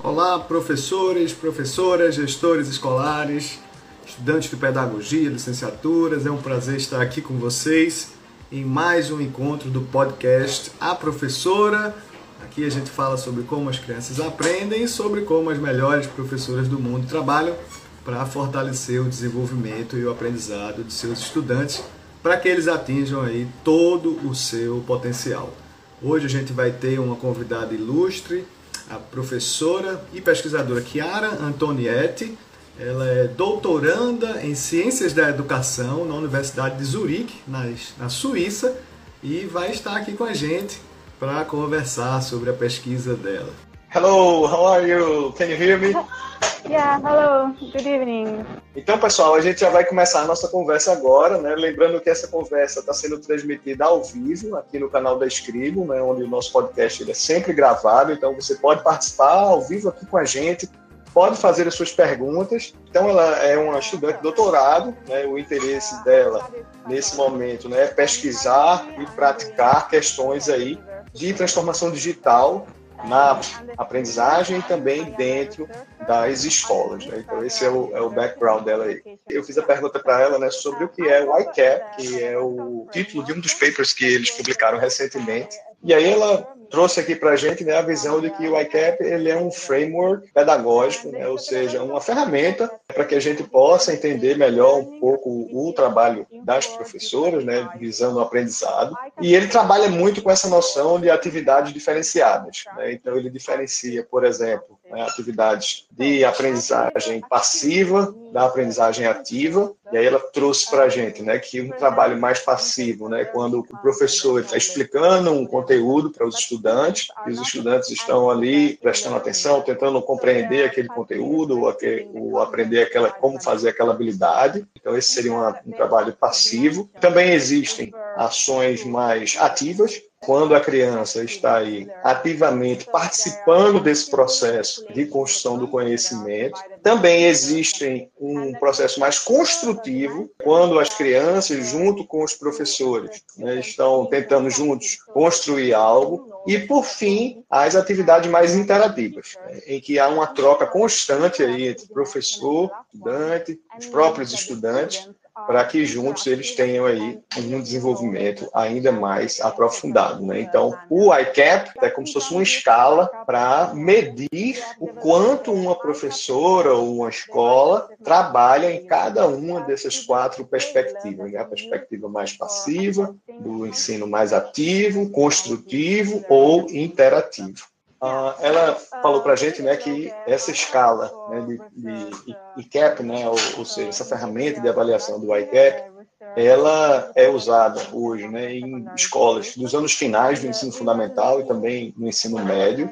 Olá, professores, professoras, gestores escolares, estudantes de pedagogia, licenciaturas. É um prazer estar aqui com vocês em mais um encontro do podcast A Professora. Aqui a gente fala sobre como as crianças aprendem e sobre como as melhores professoras do mundo trabalham para fortalecer o desenvolvimento e o aprendizado de seus estudantes para que eles atinjam aí todo o seu potencial. Hoje a gente vai ter uma convidada ilustre, a professora e pesquisadora Chiara Antonietti. Ela é doutoranda em Ciências da Educação na Universidade de Zurique, na, na Suíça, e vai estar aqui com a gente para conversar sobre a pesquisa dela. Hello, how are you? Can you hear me? Yeah, hello, good evening. Então, pessoal, a gente já vai começar a nossa conversa agora, né? Lembrando que essa conversa está sendo transmitida ao vivo aqui no canal da Escribo, né? Onde o nosso podcast é sempre gravado, então você pode participar ao vivo aqui com a gente, pode fazer as suas perguntas. Então, ela é uma estudante de doutorado, né? O interesse dela nesse momento, né, é pesquisar e praticar questões aí de transformação digital na aprendizagem e também dentro das escolas. Né? Então, esse é o, é o background dela aí. Eu fiz a pergunta para ela né, sobre o que é o ICAP, que é o título de um dos papers que eles publicaram recentemente. E aí ela trouxe aqui para a gente né, a visão de que o ICAP ele é um framework pedagógico, né, ou seja, uma ferramenta para que a gente possa entender melhor um pouco o trabalho das professoras, né, visando o aprendizado. E ele trabalha muito com essa noção de atividades diferenciadas. Né? Então, ele diferencia, por exemplo, né, atividades de aprendizagem passiva da aprendizagem ativa. E aí ela trouxe para a gente né, que um trabalho mais passivo, né, quando o professor está explicando um conteúdo para os estudantes, e os estudantes estão ali prestando atenção, tentando compreender aquele conteúdo, ou, ou aprender aquela, como fazer aquela habilidade. Então, esse seria uma, um trabalho passivo. Também existem ações mais ativas, quando a criança está aí ativamente participando desse processo de construção do conhecimento. Também existe um processo mais construtivo, quando as crianças, junto com os professores, né, estão tentando juntos construir algo. E, por fim, as atividades mais interativas, né, em que há uma troca constante aí entre professor, estudante, os próprios estudantes, para que juntos eles tenham aí um desenvolvimento ainda mais aprofundado. Né? Então, o ICAP é como se fosse uma escala para medir o quanto uma professora ou uma escola trabalha em cada uma dessas quatro perspectivas. Né? A perspectiva mais passiva, do ensino mais ativo, construtivo ou interativo. Uh, ela falou para a gente né, que essa escala né, de, ICAP, né, ou, ou, seja, essa ferramenta de avaliação do ICAP, ela é usada hoje né, em escolas dos anos finais do ensino fundamental e também no ensino médio,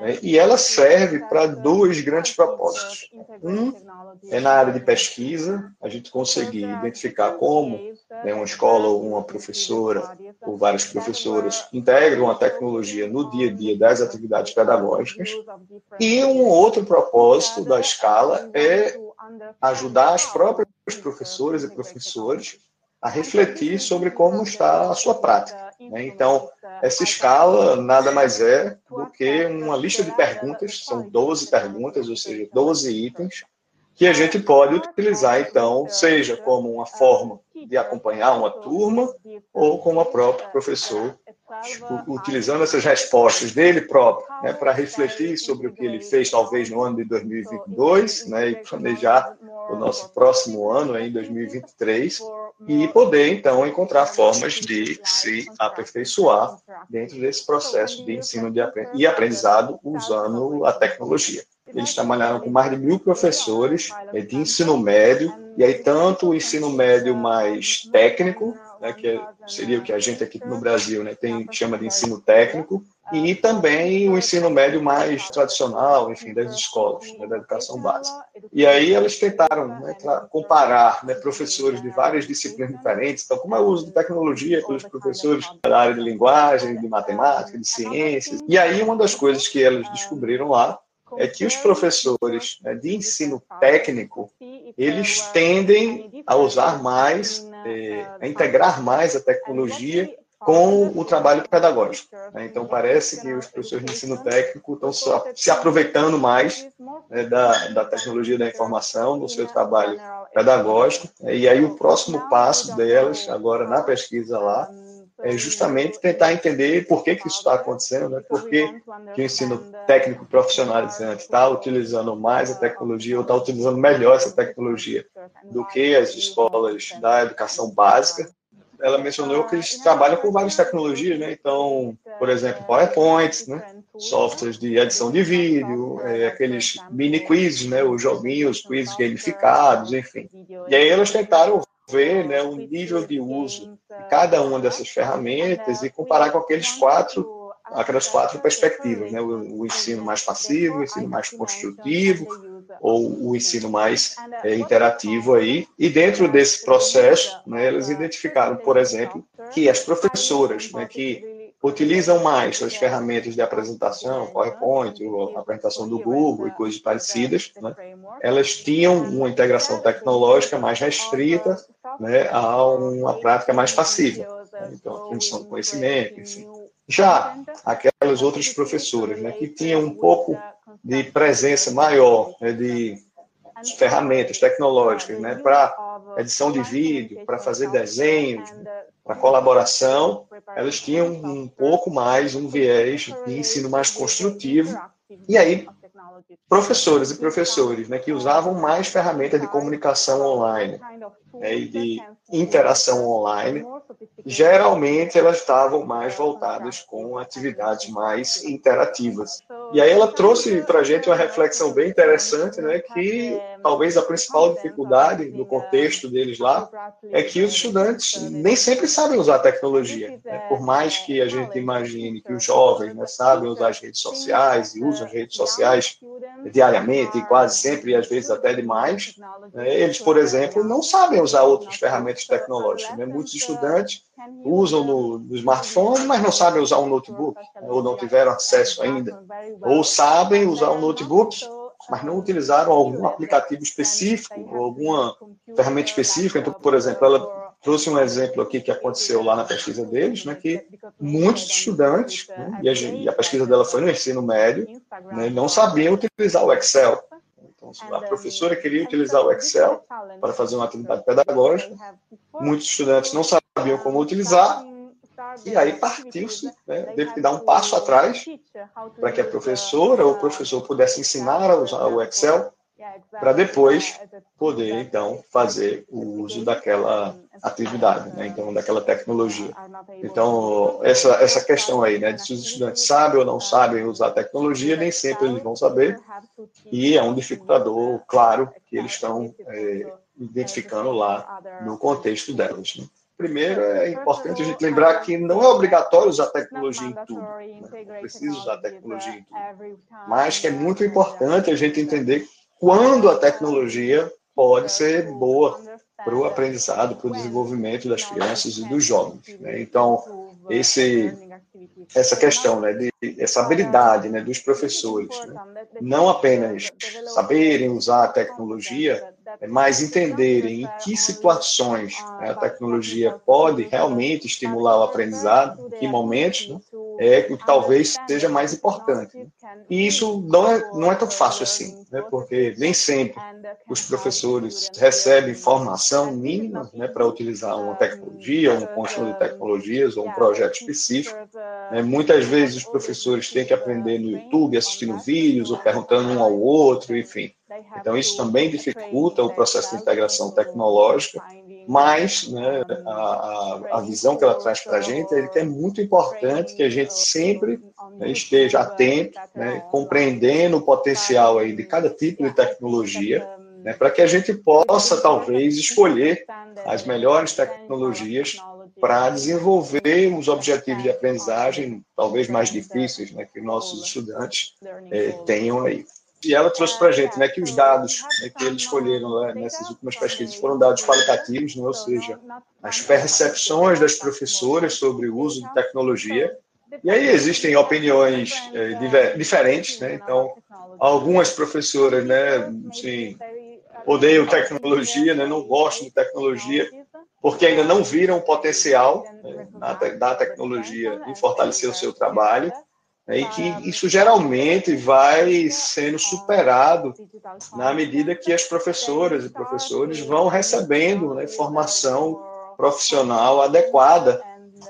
né, e ela serve para dois grandes propósitos. Um é na área de pesquisa, a gente conseguir identificar como né, uma escola ou uma professora ou vários professores integram a tecnologia no dia a dia das atividades pedagógicas. E um outro propósito da escala é ajudar as próprias professoras e professores a refletir sobre como está a sua prática. Né? Então, essa escala nada mais é do que uma lista de perguntas, são 12 perguntas, ou seja, 12 itens, que a gente pode utilizar, então, seja como uma forma de acompanhar uma turma ou como a próprio professor, tipo, utilizando essas respostas dele próprio, né, para refletir sobre o que ele fez, talvez no ano de 2022, né, e planejar o nosso próximo ano, em 2023, e poder, então, encontrar formas de se aperfeiçoar dentro desse processo de ensino e aprendizado usando a tecnologia. Eles trabalharam com mais de mil professores é, de ensino médio, e aí tanto o ensino médio mais técnico, né, que é, seria o que a gente aqui no Brasil né, tem, chama de ensino técnico, e também o ensino médio mais tradicional, enfim, das escolas, né, da educação básica. E aí elas tentaram né, comparar né, professores de várias disciplinas diferentes, então como é o uso de tecnologia pelos professores da área de linguagem, de matemática, de ciências. E aí uma das coisas que elas descobriram lá é que os professores né, de ensino técnico eles tendem a usar mais, é, a integrar mais a tecnologia com o trabalho pedagógico. Né? Então, parece que os professores de ensino técnico estão se aproveitando mais né, da, da tecnologia da informação no seu trabalho pedagógico. E aí, o próximo passo delas, agora na pesquisa lá, é justamente tentar entender por que, que isso está acontecendo, né? por que, que o ensino técnico profissionalizante está utilizando mais a tecnologia ou está utilizando melhor essa tecnologia do que as escolas da educação básica. Ela mencionou que eles trabalham com várias tecnologias, né? Então, por exemplo, PowerPoint, né? softwares de edição de vídeo, é, aqueles mini quizzes, né? os joguinhos, quizzes gamificados, enfim. E aí elas tentaram ver né, o nível de uso de cada uma dessas ferramentas e comparar com aqueles quatro, aquelas quatro perspectivas, né, o, o ensino mais passivo, o ensino mais construtivo ou o ensino mais é, interativo aí. E dentro desse processo, né, eles identificaram, por exemplo, que as professoras, né, que utilizam mais as ferramentas de apresentação, PowerPoint, a apresentação do Google e coisas parecidas, né? elas tinham uma integração tecnológica mais restrita né, a uma prática mais passiva. Né? Então, a transmissão do conhecimento, enfim. Já aquelas outras professoras né, que tinham um pouco de presença maior né, de ferramentas tecnológicas né, para edição de vídeo, para fazer desenhos, né, para colaboração, elas tinham um pouco mais um viés de ensino mais construtivo. E aí, professores e professores né, que usavam mais ferramentas de comunicação online né, e de interação online, geralmente elas estavam mais voltadas com atividades mais interativas. E aí ela trouxe para a gente uma reflexão bem interessante, né, que talvez a principal dificuldade no contexto deles lá é que os estudantes nem sempre sabem usar a tecnologia. Né? Por mais que a gente imagine que os jovens né, sabem usar as redes sociais e usam as redes sociais diariamente quase sempre, e às vezes até demais, né, eles, por exemplo, não sabem usar outras ferramentas tecnológicas. Né? Muitos estudantes usam no, no, smartphone, mas não sabem usar um notebook, né? ou não tiveram acesso ainda, ou sabem usar um notebook, mas não utilizaram algum aplicativo específico, ou alguma ferramenta específica. Então, por exemplo, ela trouxe um exemplo aqui que aconteceu lá na pesquisa deles, né, que muitos estudantes, né, e, a, e, a, pesquisa dela foi no ensino médio, né, não sabiam utilizar o Excel. Então, a professora queria utilizar o Excel para fazer uma atividade pedagógica, muitos estudantes não sabiam como utilizar, e aí partiu-se, né, teve que dar um passo atrás para que a professora ou o professor pudesse ensinar a usar o Excel para depois poder então fazer o uso daquela atividade, né? então daquela tecnologia. Então essa essa questão aí, né, de se os estudantes sabem ou não sabem usar a tecnologia, nem sempre eles vão saber e é um dificultador, claro, que eles estão é, identificando lá no contexto delas. Né? Primeiro, é importante a gente lembrar que não é obrigatório usar tecnologia em tudo. Né? Não precisa usar tecnologia em tudo. Mas que é muito importante a gente entender quando a tecnologia pode ser boa para o aprendizado, para o desenvolvimento das crianças e dos jovens. Né? Então, esse, essa questão, né, de, essa habilidade né, dos professores, né, não apenas saberem usar a tecnologia, mas entenderem em que situações né, a tecnologia pode realmente estimular o aprendizado, em que momentos, né, é o que talvez seja mais importante. Né? E isso não é, não é tão fácil assim, né, porque nem sempre os professores recebem formação mínima né, para utilizar uma tecnologia, um conjunto de tecnologias ou um projeto específico. Né? Muitas vezes os professores têm que aprender no YouTube, assistindo vídeos ou perguntando um ao outro, enfim. Então, isso também dificulta o processo de integração tecnológica, mas né, a, a, visão que ela traz para a gente é que é muito importante que a gente sempre né, esteja atento, né, compreendendo o potencial aí de cada tipo de tecnologia, né, para que a gente possa, talvez, escolher as melhores tecnologias para desenvolver os objetivos de aprendizagem, talvez mais difíceis, né, que nossos estudantes eh, tenham aí. E ela trouxe para a gente né, que os dados né, que eles escolheram né, nessas últimas pesquisas foram dados qualitativos, né, ou seja, as percepções das professoras sobre o uso de tecnologia. E aí existem opiniões é, diferentes, né? então algumas professoras né, assim, odeiam tecnologia, né, não gostam de tecnologia, porque ainda não viram o potencial né, da tecnologia em fortalecer o seu trabalho, né, e que isso geralmente vai sendo superado na medida que as professoras e professores vão recebendo né, formação profissional adequada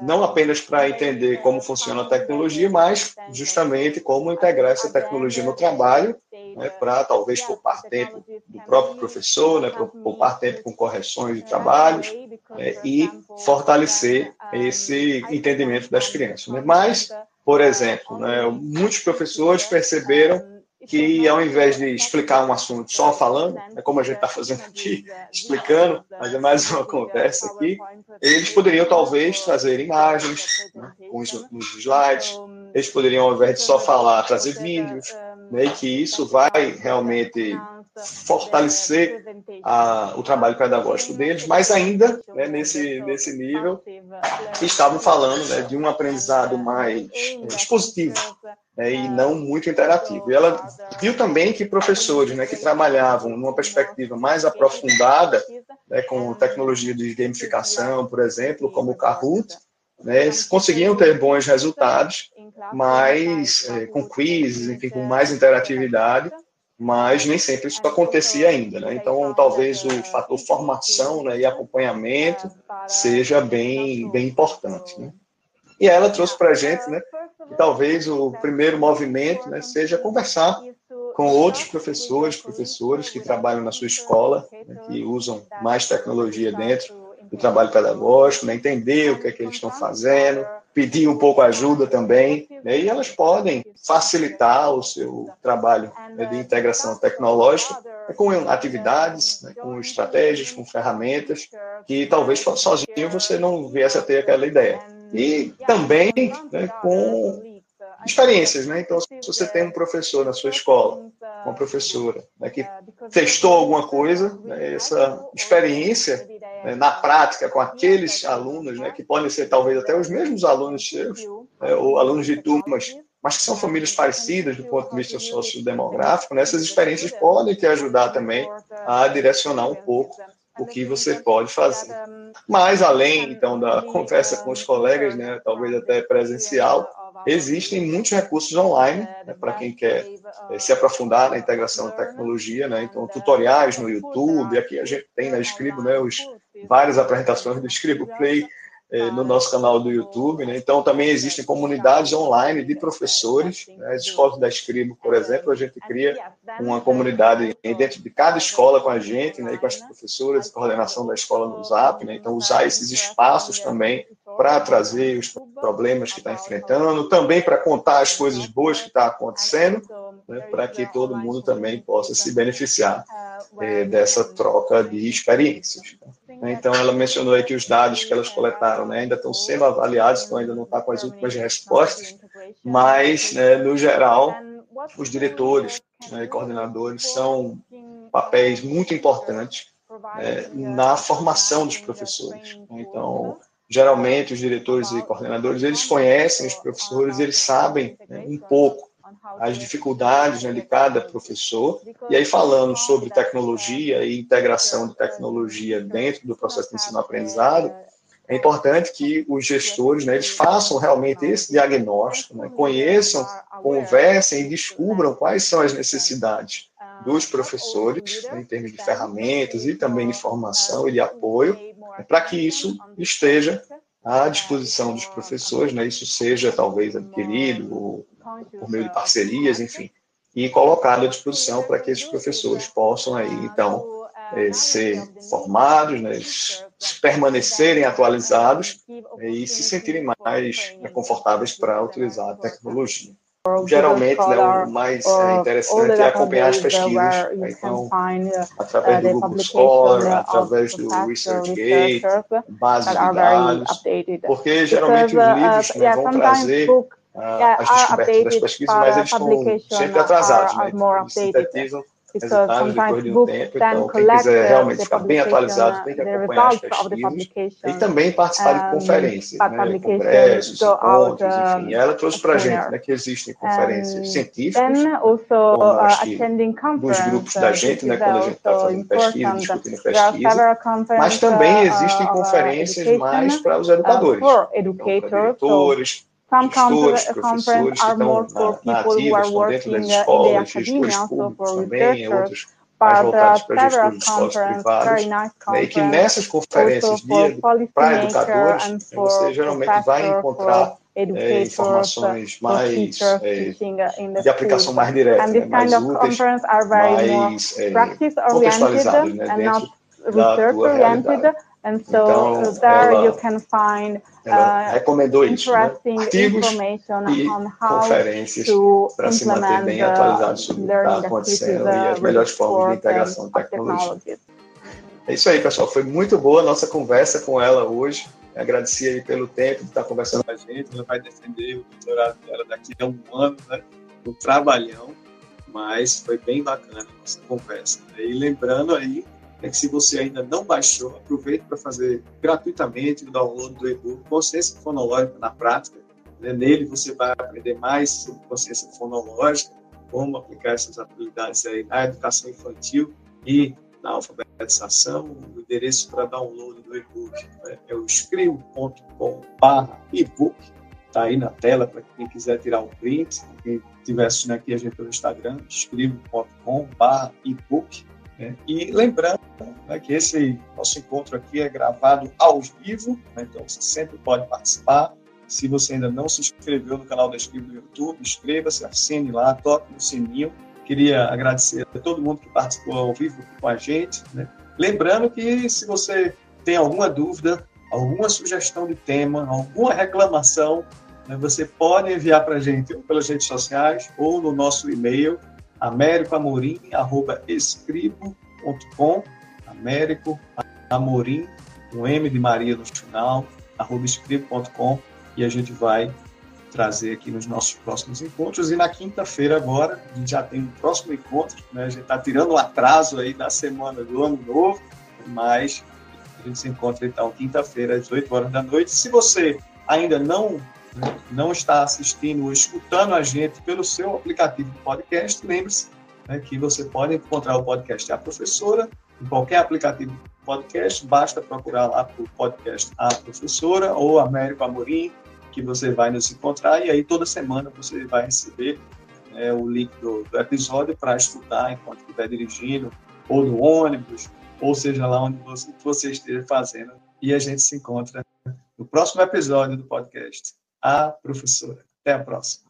não apenas para entender como funciona a tecnologia, mas justamente como integrar essa tecnologia no trabalho, né, para talvez poupar tempo do próprio professor, né, poupar tempo com correções de trabalhos né, e fortalecer esse entendimento das crianças. Né. Mas, por exemplo, né, muitos professores perceberam que ao invés de explicar um assunto só falando, é como a gente está fazendo aqui, explicando, mas é mais uma conversa aqui, eles poderiam talvez trazer imagens né, com os, slides, eles poderiam, ao invés de só falar, trazer vídeos, né, e que isso vai realmente fortalecer a, o trabalho pedagógico deles, mas ainda né, nesse, nesse nível estavam falando né, de um aprendizado mais expositivo, né, e não muito interativo. E ela viu também que professores né, que trabalhavam numa perspectiva mais aprofundada, né, com tecnologia de gamificação, por exemplo, como o Kahoot, né, conseguiam ter bons resultados, mas é, com quizzes, enfim, com mais interatividade, mas nem sempre isso acontecia ainda, né? Então, talvez o fator formação né, e acompanhamento seja bem, bem importante, né? E ela trouxe para a gente, né, que talvez o primeiro movimento né, seja conversar com outros professores, professores que trabalham na sua escola, né, que usam mais tecnologia dentro do trabalho pedagógico, né, entender o que é que eles estão fazendo, pedir um pouco ajuda também, né, e elas podem facilitar o seu trabalho né, de integração tecnológica com atividades, né, com estratégias, com ferramentas que talvez sozinho você não viesse a ter aquela ideia. E também né, com experiências, né? Então, se você tem um professor na sua escola, uma professora, né, que testou alguma coisa, né, essa experiência né, na prática com aqueles alunos, né, que podem ser talvez até os mesmos alunos seus, né, ou alunos de turmas, mas que são famílias parecidas do ponto de vista sociodemográfico, né, essas experiências podem te ajudar também a direcionar um pouco o que você pode fazer. Mas além então da conversa com os colegas, né, talvez até presencial, existem muitos recursos online né, para quem quer é, se aprofundar na integração de tecnologia, né? Então tutoriais no YouTube, aqui a gente tem na Scribo, né, os várias apresentações do Scribo Play eh, no nosso canal do YouTube. Né? Então, também existem comunidades online de professores. Né? As escolas da Escribo, por exemplo, a gente cria uma comunidade dentro de cada escola com a gente, né? e com as professoras, coordenação da escola no Zap. Né? Então, usar esses espaços também para trazer os problemas que está enfrentando, também para contar as coisas boas que está acontecendo, né? para que todo mundo também possa se beneficiar eh, dessa troca de experiências. Né? Então, ela mencionou aí que os dados que elas coletaram né, ainda estão sendo avaliados, então ainda não está com as últimas respostas, mas, né, no geral, os diretores né, e coordenadores são papéis muito importantes né, na formação dos professores. Então, geralmente, os diretores e coordenadores, eles conhecem os professores, eles sabem né, um pouco as dificuldades né, de cada professor. E aí, falando sobre tecnologia e integração de tecnologia dentro do processo de ensino-aprendizado, é importante que os gestores né, eles façam realmente esse diagnóstico, né, conheçam, conversem e descubram quais são as necessidades dos professores, né, em termos de ferramentas e também de formação e de apoio, né, para que isso esteja à disposição dos professores, né, isso seja talvez adquirido por meio de parcerias, enfim, e colocado à disposição para que esses professores possam aí, então, é, ser formados, né, permanecerem atualizados é, e se sentirem mais né, confortáveis para utilizar a tecnologia. Geralmente, né, o mais é, interessante é acompanhar as pesquisas, né, então, através do Google Scholar, através do ResearchGate, base de dados, porque geralmente os livros né, vão trazer as descobertas das pesquisas, mas eles estão sempre atrasados, né? Eles sintetizam resultados depois de um tempo. Então, quem quiser realmente ficar bem atualizado tem que acompanhar as pesquisas e também participar de conferências, né, congressos, encontros, enfim. Ela trouxe para a gente né, que existem conferências científicas, como acho que dos grupos da gente, né, quando a gente está fazendo pesquisa, discutindo pesquisa, mas também existem conferências mais para os educadores, então, para diretores, Some conferences are more for people who are working in the academia, so for researchers, but uh, several conferences, very nice conference, e que nessas conferências para educadores, você geralmente vai encontrar é, informações mais é, de aplicação mais direta, né, mais úteis, mais é, contextualizadas né, dentro da tua realidade. And so então, there you can find uh, recomendou isso, né? artigos e conferências para se manter bem atualizado sobre o que está acontecendo e as melhores formas de integração de tecnologia. É isso aí, pessoal. Foi muito boa a nossa conversa com ela hoje. Agradeci aí pelo tempo de estar conversando com a gente. Ela vai defender o doutorado dela daqui a um ano, né? Um trabalhão, mas foi bem bacana a nossa conversa. E lembrando aí é que se você ainda não baixou, aproveite para fazer gratuitamente o download do e-book Consciência Fonológica na Prática. Né? Nele você vai aprender mais sobre consciência fonológica, como aplicar essas habilidades aí na educação infantil e na alfabetização. O endereço para download do e-book né? é o escrevo.com e-book. Está aí na tela para quem quiser tirar um print. Quem estiver assistindo aqui a gente pelo Instagram, escrevo.com e-book. Né? E lembrando né, que esse nosso encontro aqui é gravado ao vivo, né? então você sempre pode participar. Se você ainda não se inscreveu no canal da Escriba no YouTube, inscreva-se, assine lá, toque no sininho. Queria agradecer a todo mundo que participou ao vivo com a gente. Né? Lembrando que se você tem alguma dúvida, alguma sugestão de tema, alguma reclamação, né, você pode enviar para a gente ou pelas redes sociais ou no nosso e-mail, americoamorim.escribo.com Américo Amorim, um M de Maria no final, arroba escribo.com e a gente vai trazer aqui nos nossos próximos encontros. E na quinta-feira agora, a gente já tem um próximo encontro, né? A gente está tirando o atraso aí da semana do ano novo, mas a gente se encontra então quinta-feira às 8 horas da noite. Se você ainda não não está assistindo ou escutando a gente pelo seu aplicativo de podcast, lembre-se né, que você pode encontrar o podcast A Professora em qualquer aplicativo de podcast, basta procurar lá por podcast A Professora ou Américo Amorim, que você vai nos encontrar. E aí toda semana você vai receber né, o link do, do episódio para escutar enquanto estiver dirigindo, ou no ônibus, ou seja lá onde você, você esteja fazendo. E a gente se encontra no próximo episódio do podcast a professora. Até a próxima.